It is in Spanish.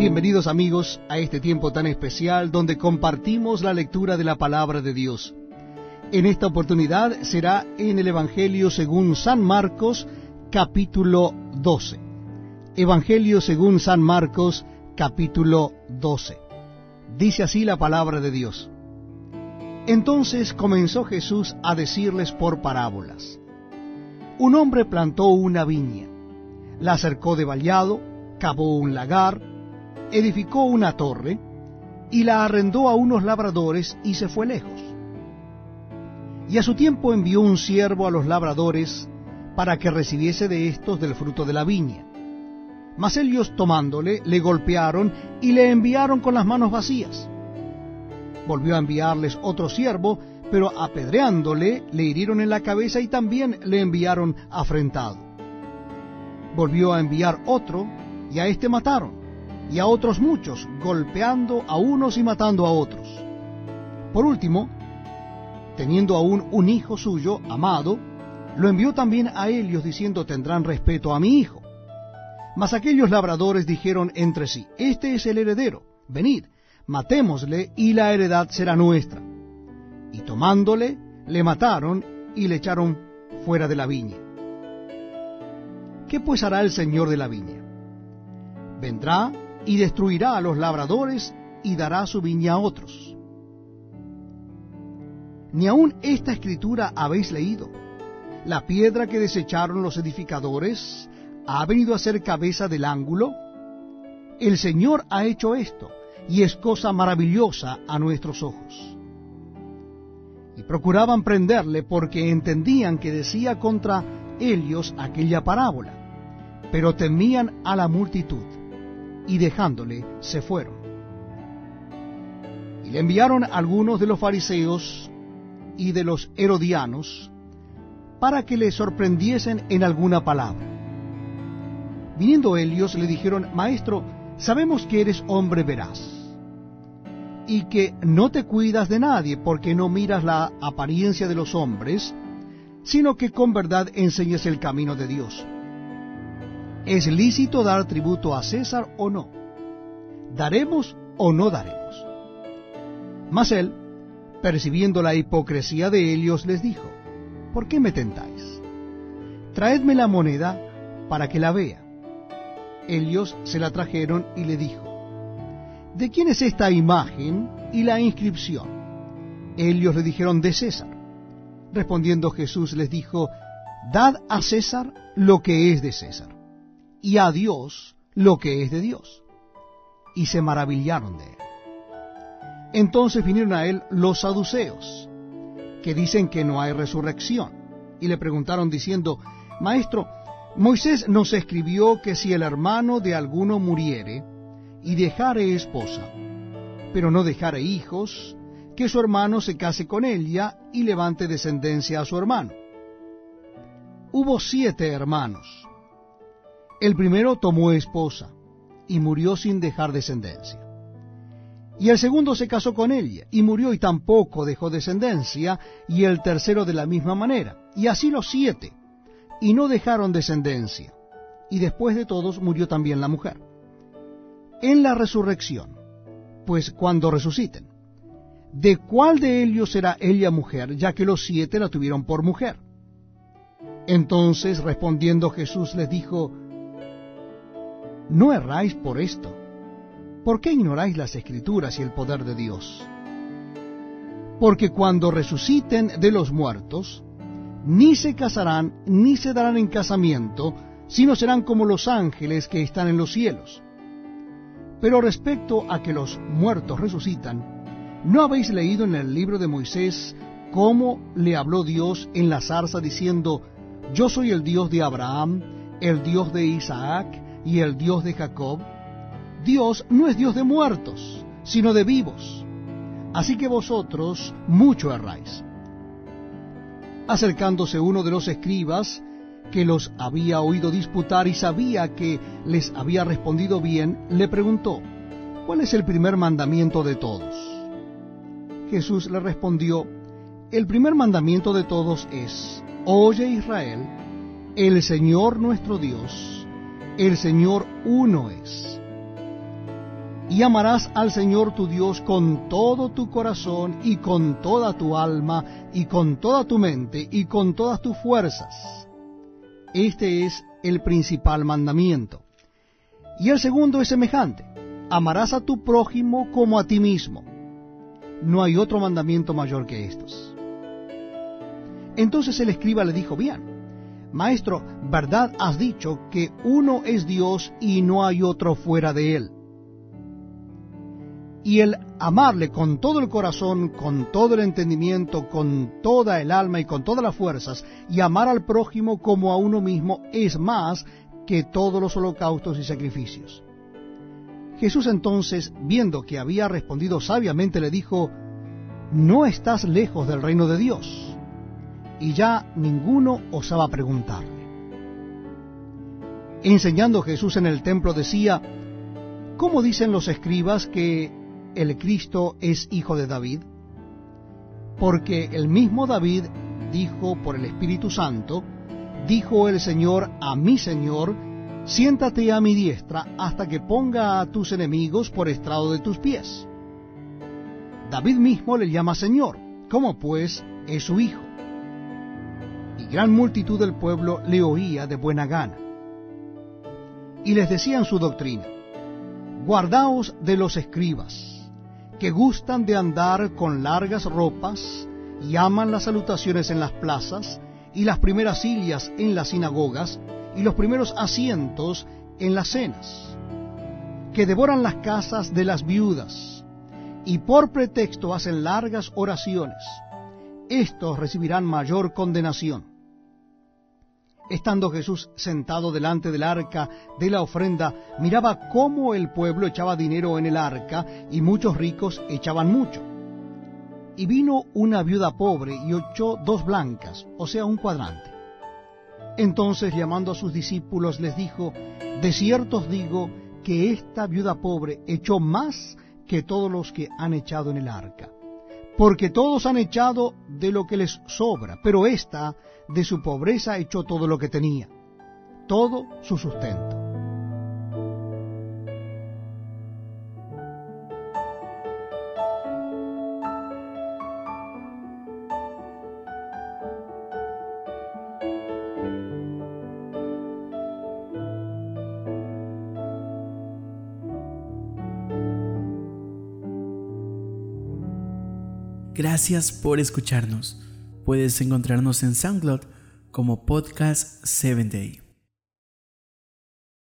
Bienvenidos amigos a este tiempo tan especial donde compartimos la lectura de la palabra de Dios. En esta oportunidad será en el Evangelio según San Marcos capítulo 12. Evangelio según San Marcos capítulo 12. Dice así la palabra de Dios. Entonces comenzó Jesús a decirles por parábolas. Un hombre plantó una viña, la cercó de vallado, cavó un lagar, edificó una torre, y la arrendó a unos labradores y se fue lejos. Y a su tiempo envió un siervo a los labradores para que recibiese de estos del fruto de la viña. Mas ellos tomándole, le golpearon y le enviaron con las manos vacías. Volvió a enviarles otro siervo, pero apedreándole, le hirieron en la cabeza y también le enviaron afrentado. Volvió a enviar otro, y a éste mataron y a otros muchos, golpeando a unos y matando a otros. Por último, teniendo aún un hijo suyo, amado, lo envió también a ellos diciendo tendrán respeto a mi hijo. Mas aquellos labradores dijeron entre sí, este es el heredero, venid, matémosle y la heredad será nuestra. Y tomándole, le mataron y le echaron fuera de la viña. ¿Qué pues hará el señor de la viña? Vendrá y destruirá a los labradores y dará su viña a otros. Ni aun esta escritura habéis leído. La piedra que desecharon los edificadores ha venido a ser cabeza del ángulo. El Señor ha hecho esto, y es cosa maravillosa a nuestros ojos. Y procuraban prenderle porque entendían que decía contra ellos aquella parábola, pero temían a la multitud y dejándole se fueron. Y le enviaron algunos de los fariseos y de los herodianos para que le sorprendiesen en alguna palabra. Viniendo ellos le dijeron, Maestro, sabemos que eres hombre veraz y que no te cuidas de nadie porque no miras la apariencia de los hombres, sino que con verdad enseñas el camino de Dios. ¿Es lícito dar tributo a César o no? ¿Daremos o no daremos? Mas él, percibiendo la hipocresía de ellos, les dijo, ¿por qué me tentáis? Traedme la moneda para que la vea. Ellos se la trajeron y le dijo, ¿de quién es esta imagen y la inscripción? Ellos le dijeron, de César. Respondiendo Jesús les dijo, Dad a César lo que es de César y a Dios lo que es de Dios. Y se maravillaron de él. Entonces vinieron a él los saduceos, que dicen que no hay resurrección, y le preguntaron diciendo, Maestro, Moisés nos escribió que si el hermano de alguno muriere y dejare esposa, pero no dejare hijos, que su hermano se case con ella y levante descendencia a su hermano. Hubo siete hermanos, el primero tomó esposa y murió sin dejar descendencia. Y el segundo se casó con ella y murió y tampoco dejó descendencia, y el tercero de la misma manera, y así los siete, y no dejaron descendencia. Y después de todos murió también la mujer. En la resurrección, pues cuando resuciten, ¿de cuál de ellos será ella mujer, ya que los siete la tuvieron por mujer? Entonces respondiendo Jesús les dijo, no erráis por esto. ¿Por qué ignoráis las escrituras y el poder de Dios? Porque cuando resuciten de los muertos, ni se casarán, ni se darán en casamiento, sino serán como los ángeles que están en los cielos. Pero respecto a que los muertos resucitan, ¿no habéis leído en el libro de Moisés cómo le habló Dios en la zarza diciendo, Yo soy el Dios de Abraham, el Dios de Isaac y el Dios de Jacob, Dios no es Dios de muertos, sino de vivos. Así que vosotros mucho erráis. Acercándose uno de los escribas, que los había oído disputar y sabía que les había respondido bien, le preguntó, ¿cuál es el primer mandamiento de todos? Jesús le respondió, el primer mandamiento de todos es, Oye Israel, el Señor nuestro Dios, el Señor uno es. y amarás al Señor tu Dios con todo tu corazón y con toda tu alma y con toda tu mente y con todas tus fuerzas. Este es el principal mandamiento. Y el segundo es semejante. Amarás a tu prójimo como a ti mismo. No hay otro mandamiento mayor que estos. Entonces el escriba le dijo, bien, Maestro, verdad has dicho que uno es Dios y no hay otro fuera de él y el amarle con todo el corazón, con todo el entendimiento, con toda el alma y con todas las fuerzas, y amar al prójimo como a uno mismo es más que todos los holocaustos y sacrificios. Jesús entonces, viendo que había respondido sabiamente, le dijo, No estás lejos del reino de Dios. Y ya ninguno osaba preguntarle. Enseñando Jesús en el templo decía, ¿Cómo dicen los escribas que el Cristo es hijo de David? Porque el mismo David dijo por el Espíritu Santo, dijo el Señor a mi Señor, siéntate a mi diestra hasta que ponga a tus enemigos por estrado de tus pies. David mismo le llama Señor, como pues es su hijo. Gran multitud del pueblo le oía de buena gana. Y les decían su doctrina, guardaos de los escribas que gustan de andar con largas ropas y aman las salutaciones en las plazas y las primeras sillas en las sinagogas y los primeros asientos en las cenas, que devoran las casas de las viudas y por pretexto hacen largas oraciones. Estos recibirán mayor condenación. Estando Jesús sentado delante del arca de la ofrenda, miraba cómo el pueblo echaba dinero en el arca y muchos ricos echaban mucho. Y vino una viuda pobre y echó dos blancas, o sea, un cuadrante. Entonces llamando a sus discípulos les dijo, De cierto os digo que esta viuda pobre echó más que todos los que han echado en el arca porque todos han echado de lo que les sobra, pero ésta de su pobreza echó todo lo que tenía, todo su sustento. Gracias por escucharnos. Puedes encontrarnos en SoundCloud como Podcast 7 Day.